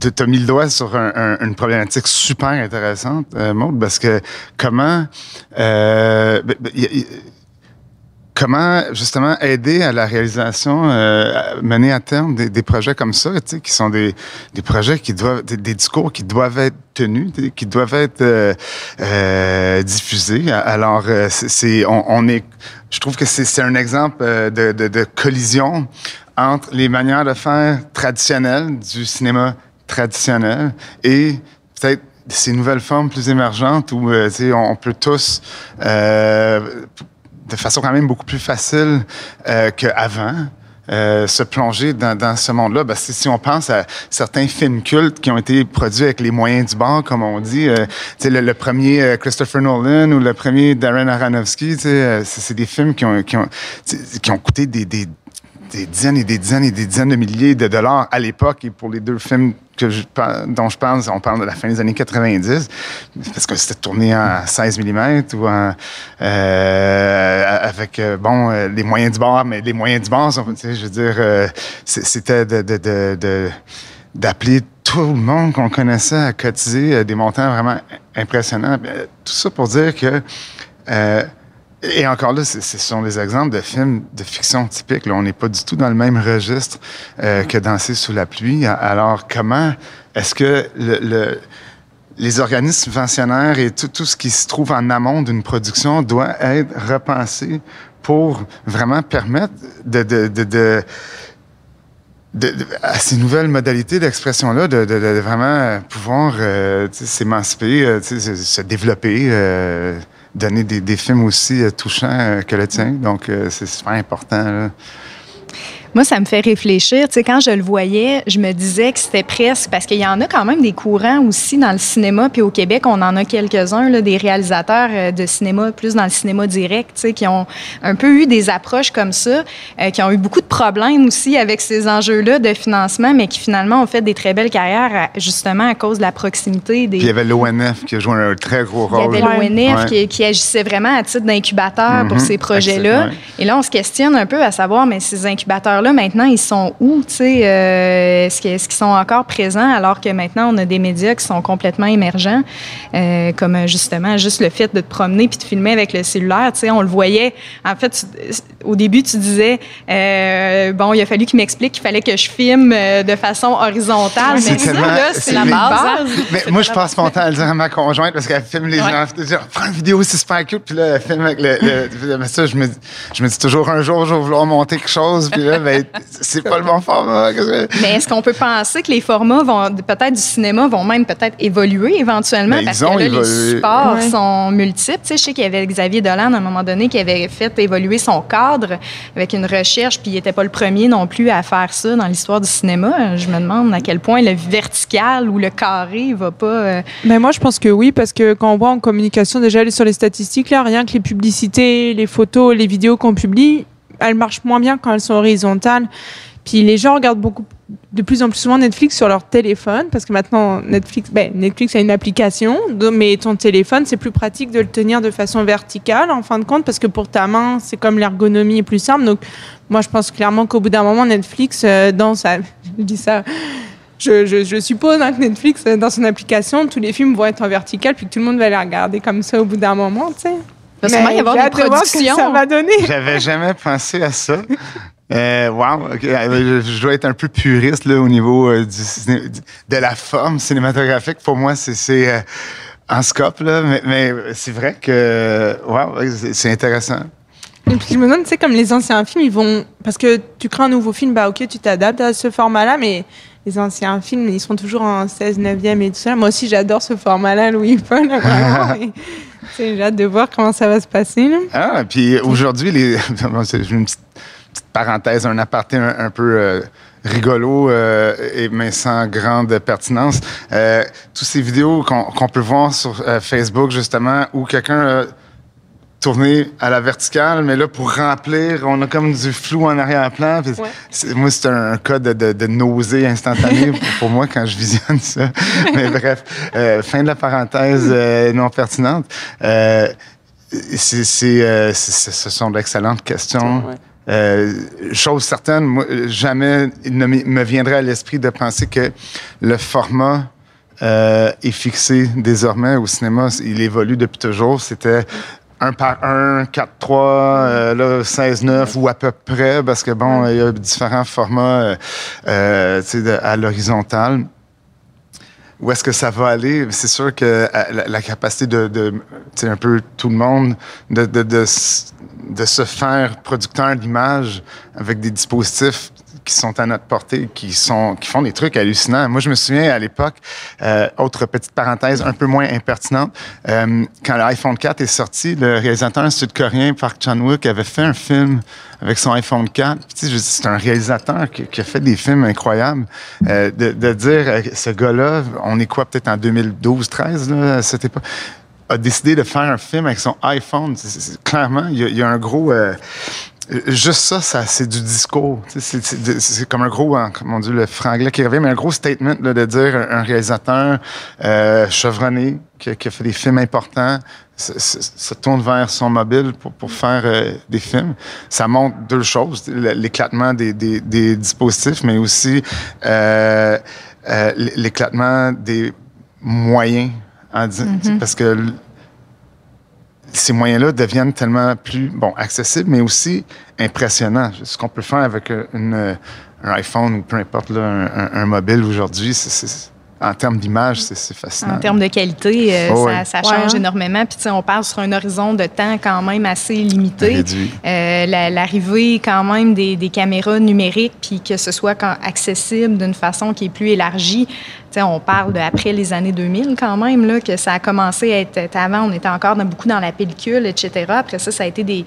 tu as mis le doigt sur une problématique super intéressante, euh, Maud, parce que comment... Euh, comment justement aider à la réalisation, euh, mener à terme des, des projets comme ça, qui sont des, des projets qui doivent, des, discours qui doivent être tenus, qui doivent être euh, euh diffusés. Alors, euh, c'est, on, on, est, je trouve que c'est un exemple euh, de, de, de collision entre les manières de faire traditionnelles du cinéma traditionnel et peut-être ces nouvelles formes plus émergentes où tu sais, on peut tous de façon quand même beaucoup plus facile euh, qu'avant. Euh, se plonger dans, dans ce monde-là. Ben, si on pense à certains films cultes qui ont été produits avec les moyens du bord, comme on dit, euh, le, le premier euh, Christopher Nolan ou le premier Darren Aronofsky, euh, c'est des films qui ont, qui ont, qui ont coûté des, des des dizaines et des dizaines et des dizaines de milliers de dollars à l'époque. Et pour les deux films que je, dont je parle, on parle de la fin des années 90, parce que c'était tourné en 16 mm ou en, euh, avec, euh, bon, euh, les moyens du bord, mais les moyens du bord, je veux dire, euh, c'était de, de, de, d'appeler tout le monde qu'on connaissait à cotiser des montants vraiment impressionnants. Tout ça pour dire que et encore là, ce sont des exemples de films de fiction typiques. Là, on n'est pas du tout dans le même registre euh, que Danser sous la pluie. Alors, comment est-ce que le, les organismes subventionnaires et tout, tout ce qui se trouve en amont d'une production doit être repensé pour vraiment permettre de, de, de, de de, de, à ces nouvelles modalités d'expression-là, de, de, de, vraiment pouvoir euh, s'émanciper, euh, se développer, euh, donner des, films aussi euh, touchants euh, que le tien. Donc, euh, c'est super important. Là. Moi, ça me fait réfléchir. Tu sais, quand je le voyais, je me disais que c'était presque parce qu'il y en a quand même des courants aussi dans le cinéma. Puis au Québec, on en a quelques-uns, des réalisateurs euh, de cinéma, plus dans le cinéma direct, tu sais, qui ont un peu eu des approches comme ça, euh, qui ont eu beaucoup de problèmes aussi avec ces enjeux-là de financement, mais qui finalement ont fait des très belles carrières justement à cause de la proximité des. Puis il y avait l'ONF qui a joué un très gros rôle. Il y avait l'ONF ouais. qui, qui, agissait vraiment à titre d'incubateur mm -hmm. pour ces projets-là. Et là, on se questionne un peu à savoir, mais ces incubateurs là maintenant, ils sont où? Euh, Est-ce qu'ils sont encore présents alors que maintenant, on a des médias qui sont complètement émergents, euh, comme justement juste le fait de te promener puis de filmer avec le cellulaire. On le voyait. En fait, tu, au début, tu disais, euh, bon, il a fallu qu'il m'explique qu'il fallait que je filme euh, de façon horizontale. Mais ça, là, c'est la base. base. Mais moi, je passe mon temps à le dire à ma conjointe parce qu'elle filme les ouais. gens. Dire, prends une vidéo, c'est super cute. Puis là, elle filme avec le. le mais ça, je me, je me dis toujours un jour, je vais vouloir monter quelque chose. Puis là, ben, c'est pas le bon format. Mais est-ce qu'on peut penser que les formats vont peut-être du cinéma vont même peut-être évoluer éventuellement? Mais parce que là, évolué. les supports ouais. sont multiples. Tu sais, je sais qu'il y avait Xavier Dolan à un moment donné qui avait fait évoluer son cadre avec une recherche, puis il n'était pas le premier non plus à faire ça dans l'histoire du cinéma. Je me demande à quel point le vertical ou le carré va pas. Euh... Ben moi, je pense que oui, parce que quand on voit en communication déjà sur les statistiques là, rien que les publicités, les photos, les vidéos qu'on publie, elles marchent moins bien quand elles sont horizontales. Puis les gens regardent beaucoup de plus en plus souvent Netflix sur leur téléphone parce que maintenant Netflix, ben, Netflix a une application, mais ton téléphone c'est plus pratique de le tenir de façon verticale en fin de compte parce que pour ta main c'est comme l'ergonomie est plus simple. Donc moi je pense clairement qu'au bout d'un moment Netflix euh, dans sa, je dis ça. Je, suppose hein, que Netflix, dans son application, tous les films vont être en vertical, puis que tout le monde va les regarder comme ça au bout d'un moment, tu sais. Il va y avoir des productions. ça va donner. J'avais jamais pensé à ça. Euh, wow, okay. je dois être un peu puriste là, au niveau euh, du, de la forme cinématographique. Pour moi, c'est euh, en scope, là, mais, mais c'est vrai que wow, c'est intéressant. Et puis je me demande, tu sais, comme les anciens films, ils vont. Parce que tu crées un nouveau film, bah ok, tu t'adaptes à ce format-là, mais les anciens films, ils sont toujours en 16, 9e et tout ça. Moi aussi, j'adore ce format-là, Louis-Paul. J'ai hâte de voir comment ça va se passer. Là. Ah, puis aujourd'hui, les... c'est une petite parenthèse, un aparté un, un peu euh, rigolo euh, et mais sans grande pertinence. Euh, toutes ces vidéos qu'on qu peut voir sur euh, Facebook justement où quelqu'un a tourné à la verticale, mais là pour remplir, on a comme du flou en arrière-plan. Ouais. Moi, c'est un, cas de, de, de nausée instantanée pour, pour, moi quand je visionne ça. mais bref, fin de la parenthèse non pertinente. c'est, ce sont d'excellentes questions. Ouais. Euh, chose certaine, moi, jamais il ne me viendrait à l'esprit de penser que le format euh, est fixé désormais au cinéma. Il évolue depuis toujours. C'était un par un, 4-3, euh, là, 16-9 ou à peu près, parce que bon, il y a différents formats euh, de, à l'horizontale. Où est-ce que ça va aller? C'est sûr que la, la capacité de, de un peu tout le monde, de, de, de de se faire producteur d'images avec des dispositifs qui sont à notre portée, qui sont qui font des trucs hallucinants. Moi, je me souviens à l'époque, euh, autre petite parenthèse un peu moins impertinente, euh, quand l'iPhone 4 est sorti, le réalisateur sud-coréen Park Chan-wook avait fait un film avec son iPhone 4. Tu sais, c'est un réalisateur qui, qui, a fait des films incroyables. Euh, de, de, dire, ce gars-là, on est quoi, peut-être en 2012-13, là, à cette époque a décidé de faire un film avec son iPhone. Clairement, il y, y, a un gros. Euh, juste ça, ça c'est du discours. C'est comme un gros, mon Dieu, le franglais qui revient, mais un gros statement là, de dire un, réalisateur euh, chevronné qui, qui, a fait des films importants se tourne vers son mobile pour, pour faire euh, des films. Ça montre deux choses l'éclatement des, des, des, dispositifs, mais aussi euh, l'éclatement des moyens en disant, mm -hmm. parce que ces moyens-là deviennent tellement plus bon accessibles, mais aussi impressionnants. Ce qu'on peut faire avec une, un iPhone ou peu importe là, un, un, un mobile aujourd'hui, c'est en termes d'image, c'est fascinant. En termes de qualité, euh, Oh, ça, change Ouais, hein. énormément. Puis, tu sais, on parle sur un horizon de temps quand même assez limité. Réduit. Euh, la- L'arrivée quand même des, des caméras numériques, puis que ce soit quand- accessible d'une façon qui est plus élargie. On parle de après les années 2000 quand même, là, que ça a commencé à être... Avant, on était encore beaucoup dans la pellicule, etc. Après ça, ça a été des,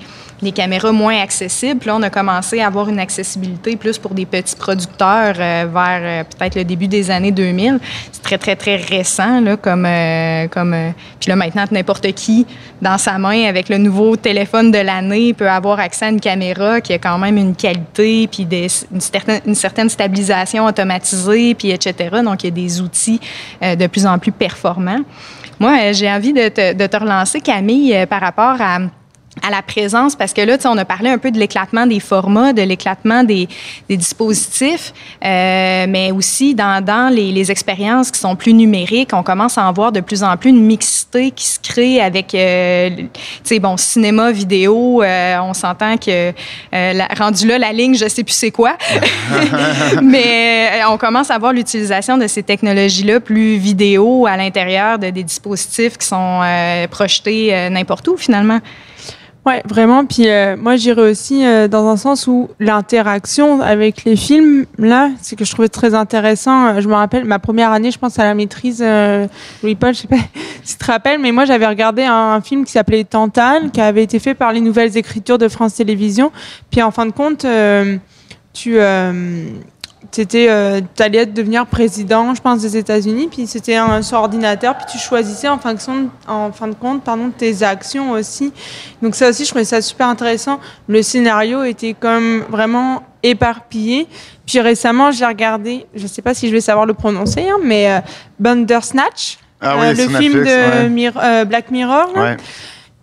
caméras moins accessibles. Puis là, on a commencé à avoir une accessibilité plus pour des petits producteurs euh, vers euh, peut-être le début des années 2000. C'est très, très, très récent, là, comme... euh, comme puis là, maintenant, n'importe qui, dans sa main, avec le nouveau téléphone de l'année, peut avoir accès à une caméra qui a quand même une qualité, puis une, certaine, une certaine stabilisation automatisée, puis etc. Donc, il y a des outils euh, de plus en plus performants. Moi, euh, j'ai envie de te, de te relancer, Camille, euh, par rapport à à la présence, parce que là, tu sais, on a parlé un peu de l'éclatement des formats, de l'éclatement des, des dispositifs, euh, mais aussi dans, dans les, les expériences qui sont plus numériques, on commence à en voir de plus en plus une mixité qui se crée avec, euh, tu sais, bon, cinéma, vidéo, euh, on s'entend que, la- rendu là, la ligne, je sais plus c'est quoi, mais on commence à voir l'utilisation de ces technologies-là plus vidéo à l'intérieur de des dispositifs qui sont projetés n'importe où, finalement. Ouais, vraiment. Puis euh, moi, j'irais aussi euh, dans un sens où l'interaction avec les films, là, c'est que je trouvais très intéressant. Euh, Je me rappelle, ma première année, je pense à la maîtrise, euh, Louis-Paul, je sais pas si tu te rappelles, mais moi, j'avais regardé un, un film qui s'appelait Tantal, qui avait été fait par les Nouvelles Écritures de France Télévisions. Puis en fin de compte, tu... Euh, T'étais, euh, t'allais devenir président, je pense, des États-Unis, puis c'était un sur ordinateur, puis tu choisissais en fonction, de- en fin de compte, pardon, tes actions aussi. Donc ça aussi, je trouvais ça super intéressant. Le scénario était comme vraiment éparpillé. Puis récemment, j'ai regardé, je sais pas si je vais savoir le prononcer, hein, mais euh, Bandersnatch, Ah euh, oui, le sur film Netflix, de ouais. Mir- euh, Black Mirror. Ouais.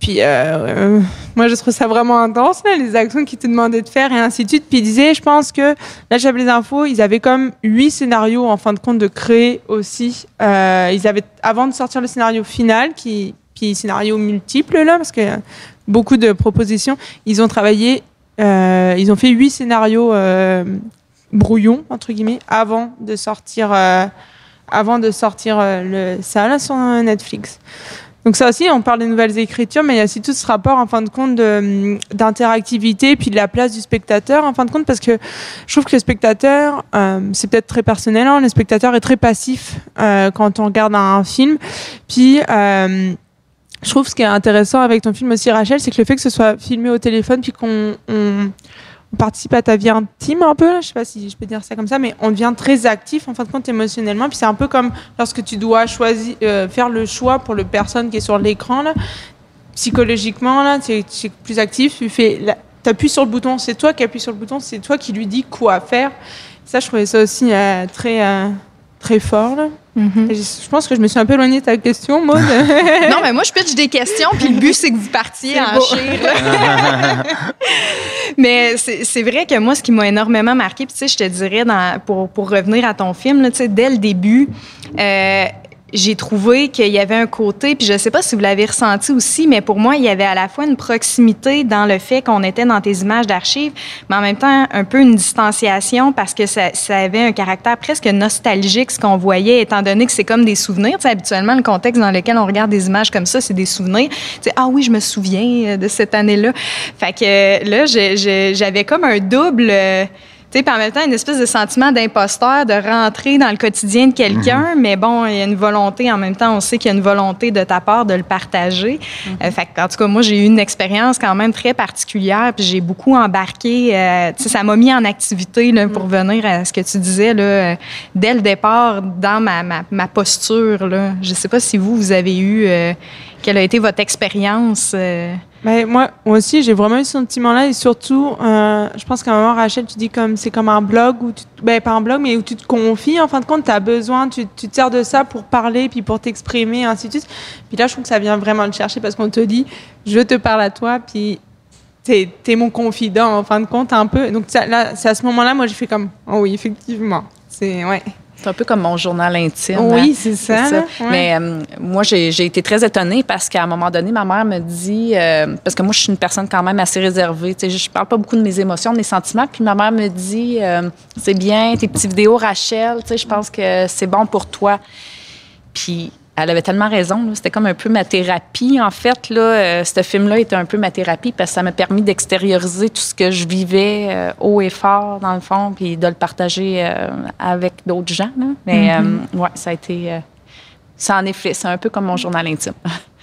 Puis euh, euh, moi, je trouve ça vraiment intense, les actions qu'ils te demandaient de faire et ainsi de suite. Puis ils disaient, je pense que, là, j'avais les infos, ils avaient comme huit scénarios, en fin de compte, de créer aussi. Euh, ils avaient, avant de sortir le scénario final, qui, puis scénario multiple, là, parce que beaucoup de propositions, ils ont travaillé, ils ont fait huit scénarios brouillons, entre guillemets, avant de sortir, avant de sortir ça, là, sur Netflix. Donc ça aussi, on parle des nouvelles écritures, mais il y a aussi tout ce rapport, en fin de compte, de- d'interactivité, puis de la place du spectateur, en fin de compte, parce que je trouve que le spectateur, euh, c'est peut-être très personnel, hein, le spectateur est très passif euh, quand on regarde un film. Puis, euh, je trouve ce qui est intéressant avec ton film aussi, Rachel, c'est que le fait que ce soit filmé au téléphone, puis qu'on on, participe à ta vie intime un peu, là, je sais pas si je peux dire ça comme ça, mais on devient très actif en fin de compte émotionnellement. Puis c'est un peu comme lorsque tu dois choisir, euh, faire le choix pour le personne qui est sur l'écran là, psychologiquement là, tu es, plus actif, tu fais, appuies sur le bouton, c'est toi qui appuies sur le bouton, c'est toi qui lui dis quoi faire. Ça, je trouvais ça aussi euh, très euh, très fort là. Mhm. Et Je, pense que je me suis un peu éloignée de ta question, Maud. Non, mais moi, je pitch des questions, puis le but, c'est que vous partiez en chire. mais c'est c'est vrai que moi, ce qui m'a énormément marqué, puis tu sais, je te dirais, dans, pour, pour revenir à ton film, là, tu sais, dès le début, euh, j'ai trouvé qu'il y avait un côté, puis je sais pas si vous l'avez ressenti aussi, mais pour moi, il y avait à la fois une proximité dans le fait qu'on était dans tes images d'archives, mais en même temps un peu une distanciation parce que ça, ça avait un caractère presque nostalgique, ce qu'on voyait, étant donné que c'est comme des souvenirs. Tu habituellement, le contexte dans lequel on regarde des images comme ça, c'est des souvenirs. Tu ah oui, je me souviens euh, de cette année-là. Fait que euh, là, j'avais comme un double... euh, tu sais, en même temps, une espèce de sentiment d'imposteur, de rentrer dans le quotidien de quelqu'un, mais bon, il y a une volonté, en même temps, on sait qu'il y a une volonté de ta part de le partager. Euh, fait en tout cas, moi, j'ai eu une expérience quand même très particulière, puis j'ai beaucoup embarqué. euh, tu sais, ça m'a mis en activité, là, pour venir à ce que tu disais, là, euh, dès le départ, dans ma, ma, ma posture, là. Je sais pas si vous, vous avez eu... quelle a été votre expérience? Mais moi, aussi, j'ai vraiment eu ce sentiment-là et surtout, euh, je pense qu'à un moment, Rachel, tu dis comme c'est comme un blog où tu, ben pas un blog, mais où tu te confies. En fin de compte, tu as besoin, tu, tu te sers de ça pour parler, puis pour t'exprimer, ainsi de suite. Puis là, je trouve que ça vient vraiment te chercher parce qu'on te dit, je te parle à toi, puis t'es es mon confident, en fin de compte, un peu. Donc là, c'est à ce moment-là, moi, j'ai fait comme, oh oui, effectivement. C'est, ouais. C'est un peu comme mon journal intime. Oui, hein. c'est ça. ça. là. Ouais. Mais euh, moi, j'ai j'ai été très étonnée parce qu'à un moment donné, ma mère me dit, euh, parce que moi, je suis une personne quand même assez réservée, tu sais, je parle pas beaucoup de mes émotions, de mes sentiments, puis ma mère me dit, euh, c'est bien, tes petites vidéos, Rachel, tu sais, je pense que c'est bon pour toi. Puis elle avait tellement raison, c'était comme un peu ma thérapie, en fait, là. Euh, ce film-là était un peu ma thérapie parce que ça m'a permis d'extérioriser tout ce que je vivais euh, haut et fort, dans le fond, puis de le partager euh, avec d'autres gens, là. Mais, euh, ouais, ça a été... euh, ça, en effet, c'est un peu comme mon journal intime.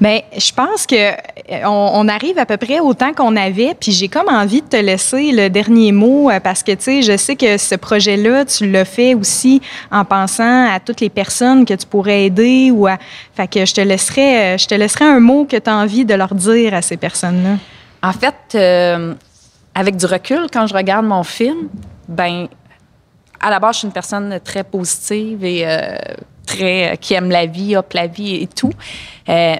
Mais je pense que euh, on, arrive à peu près au temps qu'on avait, puis j'ai comme envie de te laisser le dernier mot euh, parce que tu sais, je sais que ce projet-là, tu l'as fait aussi en pensant à toutes les personnes que tu pourrais aider ou à, fait que je te laisserai, euh, je te laisserai un mot que tu as envie de leur dire à ces personnes-là. En fait, avec du recul, quand je regarde mon film, ben, à la base, je suis une personne très positive et euh, qui aime la vie, hop la vie et tout. Euh,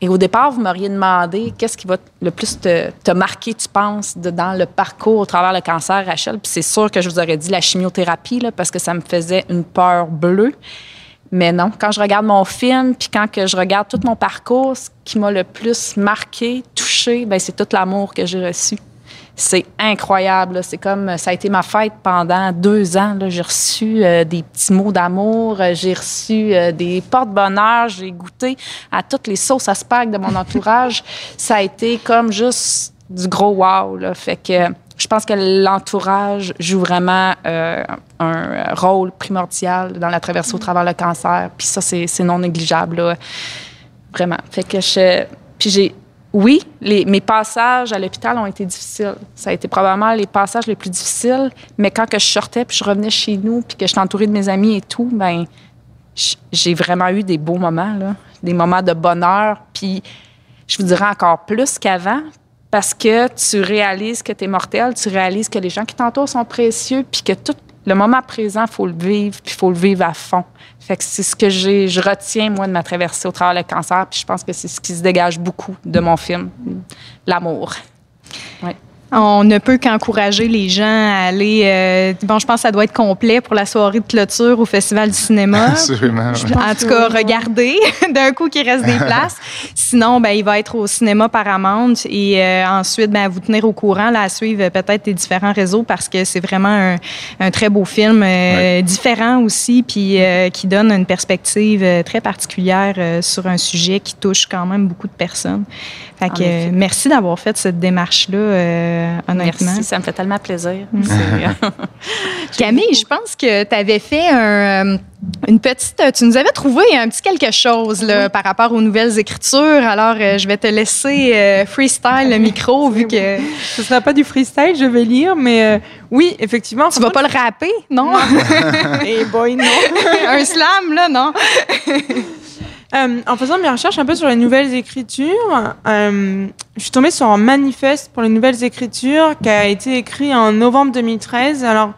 et au départ, vous m'auriez demandé qu'est-ce qui va le plus te, marquer, tu penses, dans le parcours au travers le cancer, Rachel? Puis c'est sûr que je vous aurais dit la chimiothérapie, là, parce que ça me faisait une peur bleue. Mais non, quand je regarde mon film, puis quand que je regarde tout mon parcours, ce qui m'a le plus marqué, touché, ben c'est tout l'amour que j'ai reçu. C'est incroyable. C'est comme ça a été ma fête pendant deux ans. J'ai reçu euh, des petits mots d'amour, euh, j'ai reçu euh, des porte-bonheur, j'ai goûté à toutes les sauces à spag de mon entourage. ça a été comme juste du gros wow. Là. Fait que je pense que l'entourage joue vraiment euh, un rôle primordial dans la traversée au travers le cancer. Puis ça, c'est c'est non négligeable. là. Vraiment. Fait que je. Puis j'ai. Oui, mes passages à l'hôpital ont été difficiles. Ça a été probablement les passages les plus difficiles. Mais quand que je sortais puis je revenais chez nous puis que j'étais entourée de mes amis et tout, ben j'ai vraiment eu des beaux moments, là. Des moments de bonheur. Puis je vous dirais encore plus qu'avant parce que tu réalises que tu es mortel, tu réalises que les gens qui t'entourent sont précieux puis que tout le moment présent, il faut le vivre puis il faut le vivre à fond. Fait que c'est ce que j'ai, je retiens, moi, de ma traversée au travers le cancer. Puis je pense que c'est ce qui se dégage beaucoup de mon film, l'amour. On ne peut qu'encourager les gens à aller. euh, bon, je pense que ça doit être complet pour la soirée de clôture au Festival du cinéma. Ouais. En tout cas, regardez d'un coup qu'il reste des places. Sinon, ben, il va être au cinéma Paramount et euh, ensuite, ben, à vous tenir au courant, là, à suivre euh, peut-être les différents réseaux parce que c'est vraiment un, un très beau film, euh, différent aussi, puis qui donne une perspective très particulière sur un sujet qui touche quand même beaucoup de personnes. Fait que, euh, merci d'avoir fait cette démarche-là, euh, honnêtement. Merci, ça me fait tellement plaisir. Mm. Camille, je pense que tu avais fait un, euh, une petite. Tu nous avais trouvé un petit quelque chose là, par rapport aux nouvelles écritures. Alors, euh, je vais te laisser euh, freestyle le micro vu que Ce sera pas du freestyle, je vais lire, mais euh, oui, effectivement. tu vas pas le rapper, non? Et boy, non. un slam, là, non? Euh, en faisant mes recherches un peu sur les nouvelles écritures, euh, je suis tombée sur un manifeste pour les nouvelles écritures qui a été écrit en novembre 2013. Alors,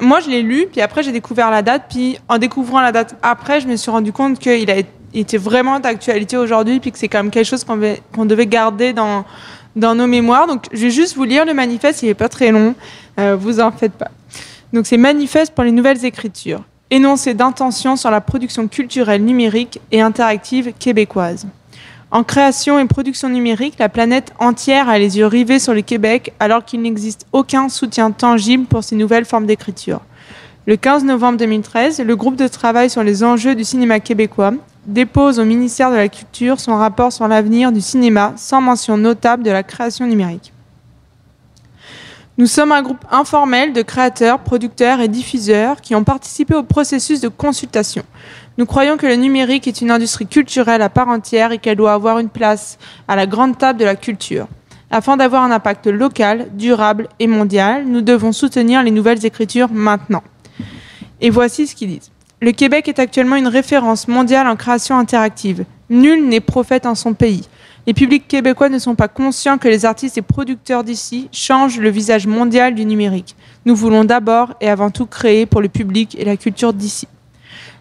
moi, je l'ai lu, puis après, j'ai découvert la date. Puis, en découvrant la date après, je me suis rendu compte qu'il a été vraiment d'actualité aujourd'hui, puis que c'est quand même quelque chose qu'on devait, garder dans, dans nos mémoires. Donc, je vais juste vous lire le manifeste, il n'est pas très long, euh, vous en faites pas. Donc, c'est Manifeste pour les nouvelles écritures énoncé d'intention sur la production culturelle numérique et interactive québécoise. En création et production numérique, la planète entière a les yeux rivés sur le Québec alors qu'il n'existe aucun soutien tangible pour ces nouvelles formes d'écriture. Le 15 novembre 2013, le groupe de travail sur les enjeux du cinéma québécois dépose au ministère de la Culture son rapport sur l'avenir du cinéma sans mention notable de la création numérique. Nous sommes un groupe informel de créateurs, producteurs et diffuseurs qui ont participé au processus de consultation. Nous croyons que le numérique est une industrie culturelle à part entière et qu'elle doit avoir une place à la grande table de la culture. Afin d'avoir un impact local, durable et mondial, nous devons soutenir les nouvelles écritures maintenant. Et voici ce qu'ils disent. Le Québec est actuellement une référence mondiale en création interactive. Nul n'est prophète en son pays. Les publics québécois ne sont pas conscients que les artistes et producteurs d'ici changent le visage mondial du numérique. Nous voulons d'abord et avant tout créer pour le public et la culture d'ici.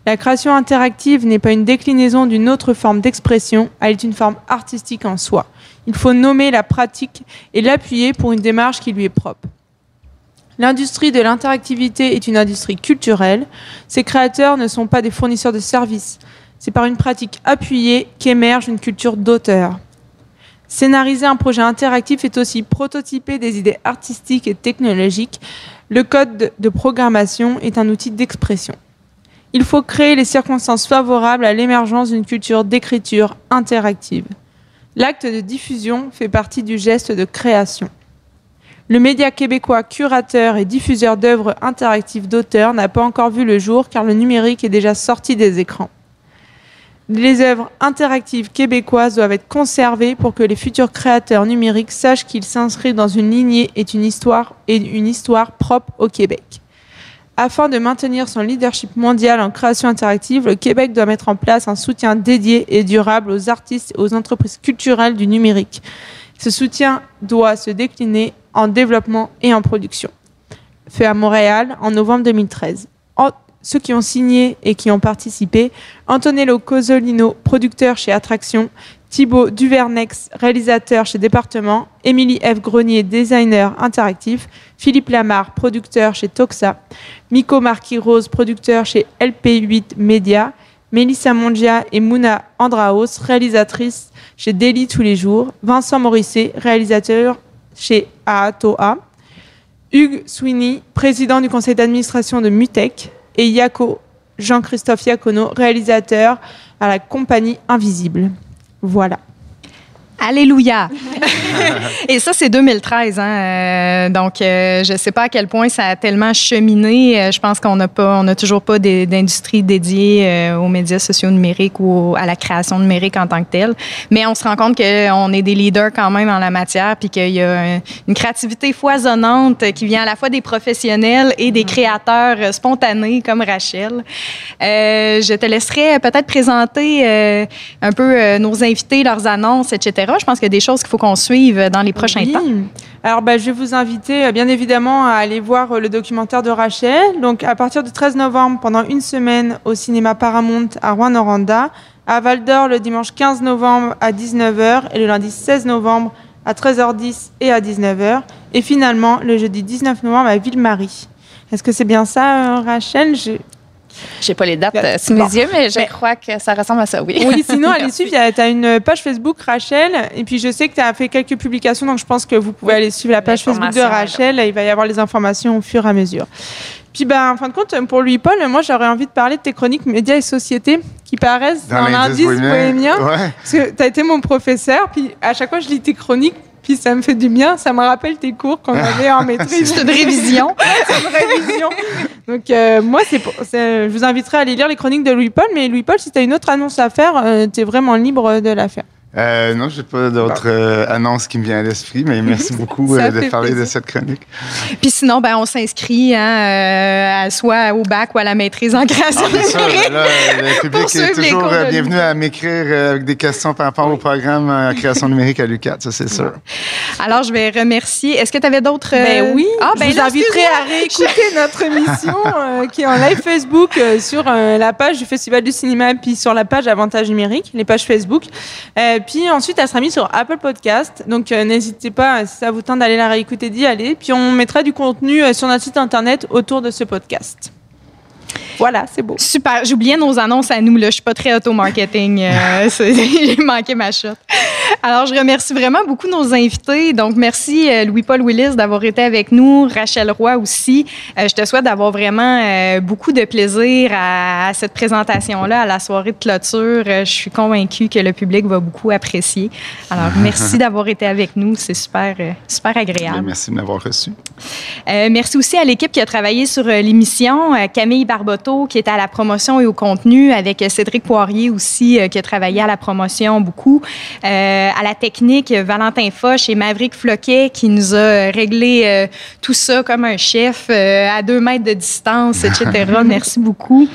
La création interactive n'est pas une déclinaison d'une autre forme d'expression, elle est une forme artistique en soi. Il faut nommer la pratique et l'appuyer pour une démarche qui lui est propre. L'industrie de l'interactivité est une industrie culturelle. Ses créateurs ne sont pas des fournisseurs de services. C'est par une pratique appuyée qu'émerge une culture d'auteur. Scénariser un projet interactif est aussi prototyper des idées artistiques et technologiques. Le code de programmation est un outil d'expression. Il faut créer les circonstances favorables à l'émergence d'une culture d'écriture interactive. L'acte de diffusion fait partie du geste de création. Le média québécois curateur et diffuseur d'œuvres interactives d'auteurs n'a pas encore vu le jour car le numérique est déjà sorti des écrans. Les œuvres interactives québécoises doivent être conservées pour que les futurs créateurs numériques sachent qu'ils s'inscrivent dans une lignée et une histoire, et une histoire propre au Québec. Afin de maintenir son leadership mondial en création interactive, le Québec doit mettre en place un soutien dédié et durable aux artistes et aux entreprises culturelles du numérique. Ce soutien doit se décliner en développement et en production. Fait à Montréal en novembre 2013. Ceux qui ont signé et qui ont participé, Antonello Cosolino, producteur chez Attraction, Thibaut Duvernex, réalisateur chez Département, Émilie F. Grenier, designer interactif, Philippe Lamar, producteur chez Toxa, Miko Marquis-Rose, producteur chez LP8 Media, Mélissa Mongia et Mouna Andraos, réalisatrice chez Daily Tous les Jours, Vincent Morisset, réalisateur chez AATOA, Hugues Sweeney, président du conseil d'administration de Mutech, et Yako, Jean-Christophe Yacono, réalisateur à la compagnie Invisible. Voilà. Alléluia. et ça, c'est 2013. Hein? Euh, donc, euh, je ne sais pas à quel point ça a tellement cheminé. Euh, je pense qu'on n'a pas, on n'a toujours pas d'industrie dédiée aux médias sociaux numériques ou à la création numérique en tant que telle. Mais on se rend compte qu'on est des leaders quand même en la matière, puis qu'il y a une créativité foisonnante qui vient à la fois des professionnels et des créateurs spontanés comme Rachel. je te laisserai peut-être présenter un peu nos invités, leurs annonces, etc. Je pense qu'il y a des choses qu'il faut qu'on suive dans les prochains temps. Alors, ben, je vais vous inviter, euh, bien évidemment, à aller voir euh, le documentaire de Rachel. Donc, à partir du 13 novembre, pendant une semaine, au cinéma Paramount à Rouen-Noranda. À Val d'Or, le dimanche 15 novembre à 19h. Et le lundi 16 novembre à 13h10 et à 19h. Et finalement, le jeudi 19 novembre à Ville-Marie. Est-ce que c'est bien ça, euh, Rachel? J'ai pas les dates euh, sous mes yeux, mais je crois que ça ressemble à ça, oui. Oui, sinon, allez suivre. Tu as une page Facebook, Rachel. Et puis, je sais que tu as fait quelques publications, donc je pense que vous pouvez aller suivre la page Facebook de Rachel. Il va y avoir les informations au fur et à mesure. Puis, ben, en fin de compte, pour lui, Paul, moi, j'aurais envie de parler de tes chroniques médias et sociétés qui paraissent dans, l'indice bohémien. Parce que tu as été mon professeur. Puis, à chaque fois, je lis tes chroniques puis ça me fait du bien. Ça me rappelle tes cours qu'on avait en maîtrise. c'est une révision. c'est une révision. Donc, euh, moi, c'est, je vous inviterai à aller lire les chroniques de Louis-Paul. Mais Louis-Paul, si tu as une autre annonce à faire, euh, tu es vraiment libre de la faire. Euh, non, j'ai pas d'autres euh, annonces qui me viennent à l'esprit, mais merci beaucoup euh, de parler de cette chronique. Puis sinon, ben, on s'inscrit hein, soit au bac ou à la maîtrise en création ah, numérique. le public est toujours bienvenu à m'écrire avec des questions par rapport au programme en création numérique à l'UQAT, ça c'est sûr. Alors, je vais remercier. Est-ce que tu avais d'autres... Ben oui, ah, ben je vous inviterai à réécouter notre émission qui est en live Facebook sur la page du Festival du cinéma, puis sur la page Avantage numérique, les pages Facebook puis ensuite, elle sera mise sur Apple Podcast. Donc, euh, n'hésitez pas, si ça vous tente d'aller la réécouter, d'y aller. Puis, on mettra du contenu euh, sur notre site internet autour de ce podcast. Voilà, c'est beau. Super. J'oubliais nos annonces à nous. Là. Je suis pas très auto-marketing. Euh, j'ai manqué ma shot. Alors, je remercie vraiment beaucoup nos invités. Donc, merci euh, Louis-Paul Willis d'avoir été avec nous, Rachel Roy aussi. Euh, je te souhaite d'avoir vraiment beaucoup de plaisir à, cette présentation-là, à la soirée de clôture. je suis convaincue que le public va beaucoup apprécier. Alors, merci d'avoir été avec nous. C'est super, super agréable. Merci de m'avoir reçu. merci aussi à l'équipe qui a travaillé sur l'émission, Camille Qui est à la promotion et au contenu, avec Cédric Poirier aussi, euh, qui a travaillé à la promotion beaucoup. Euh, à la technique, Valentin Foch et Maverick Floquet, qui nous a réglé euh, tout ça comme un chef à deux mètres de distance, etc. Merci beaucoup.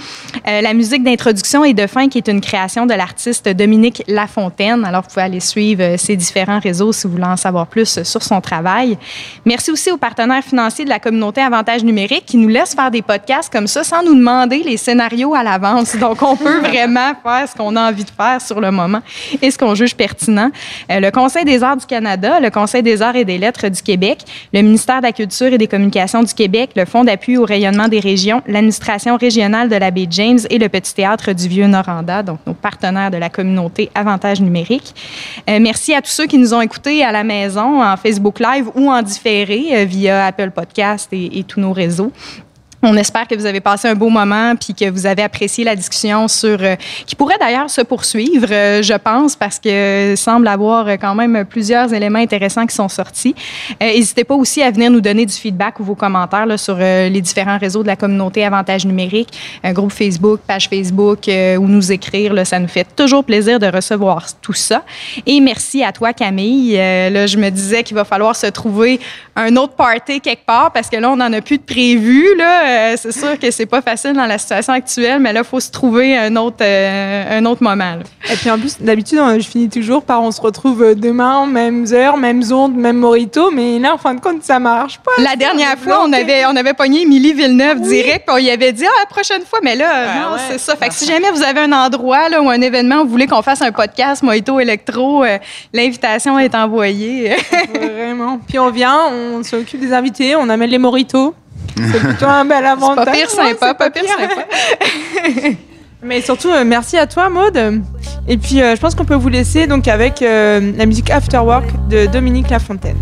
la musique d'introduction et de fin, qui est une création de l'artiste Dominique Lafontaine. Alors, vous pouvez aller suivre ses différents réseaux si vous voulez en savoir plus sur son travail. Merci aussi aux partenaires financiers de la communauté Avantage numérique qui nous laissent faire des podcasts comme ça sans nous demander commandé les scénarios à l'avance. Donc, on peut vraiment faire ce qu'on a envie de faire sur le moment et ce qu'on juge pertinent. Euh, le Conseil des arts du Canada, le Conseil des arts et des lettres du Québec, le ministère de la Culture et des Communications du Québec, le Fonds d'appui au rayonnement des régions, l'administration régionale de la baie James et le Petit Théâtre du Vieux-Noranda, donc nos partenaires de la communauté Avantage numérique. Euh, merci à tous ceux qui nous ont écoutés à la maison, en Facebook Live ou en différé euh, via Apple Podcast et, et tous nos réseaux. On espère que vous avez passé un beau moment puis que vous avez apprécié la discussion sur euh, qui pourrait d'ailleurs se poursuivre, euh, je pense, parce que semble avoir quand même plusieurs éléments intéressants qui sont sortis. Euh, N'hésitez pas aussi à venir nous donner du feedback ou vos commentaires sur euh, les différents réseaux de la communauté Avantage numérique, groupe Facebook, page Facebook ou nous écrire. Ça nous fait toujours plaisir de recevoir tout ça. Et merci à toi, Camille. là, je me disais qu'il va falloir se trouver un autre party quelque part parce que là, on n'en a plus de prévu. Là. Euh, c'est sûr que c'est pas facile dans la situation actuelle, mais là, il faut se trouver un autre, euh, un autre moment. Là. Et puis en plus, d'habitude, je finis toujours par on se retrouve demain, mêmes heures, mêmes ondes, même morito, mais là, en fin de compte, ça marche pas. La dernière fois, on avait, on avait pogné Émilie Villeneuve direct, puis on y avait dit, ah, la prochaine fois, mais là, Ah non, ouais. c'est ça. Fait que si jamais vous avez un endroit là, ou un événement où vous voulez qu'on fasse un podcast Mojito Electro, euh, l'invitation est envoyée. Vraiment. Puis on vient, on s'occupe des invités, on amène les moritos. C'est plutôt un bel avantage. pas pire Ouais, sympa, c'est pas pire sympa. Mais surtout, euh, merci à toi, Maude. Et puis, euh, je pense qu'on peut vous laisser donc avec euh, la musique Afterwork de Dominique Lafontaine.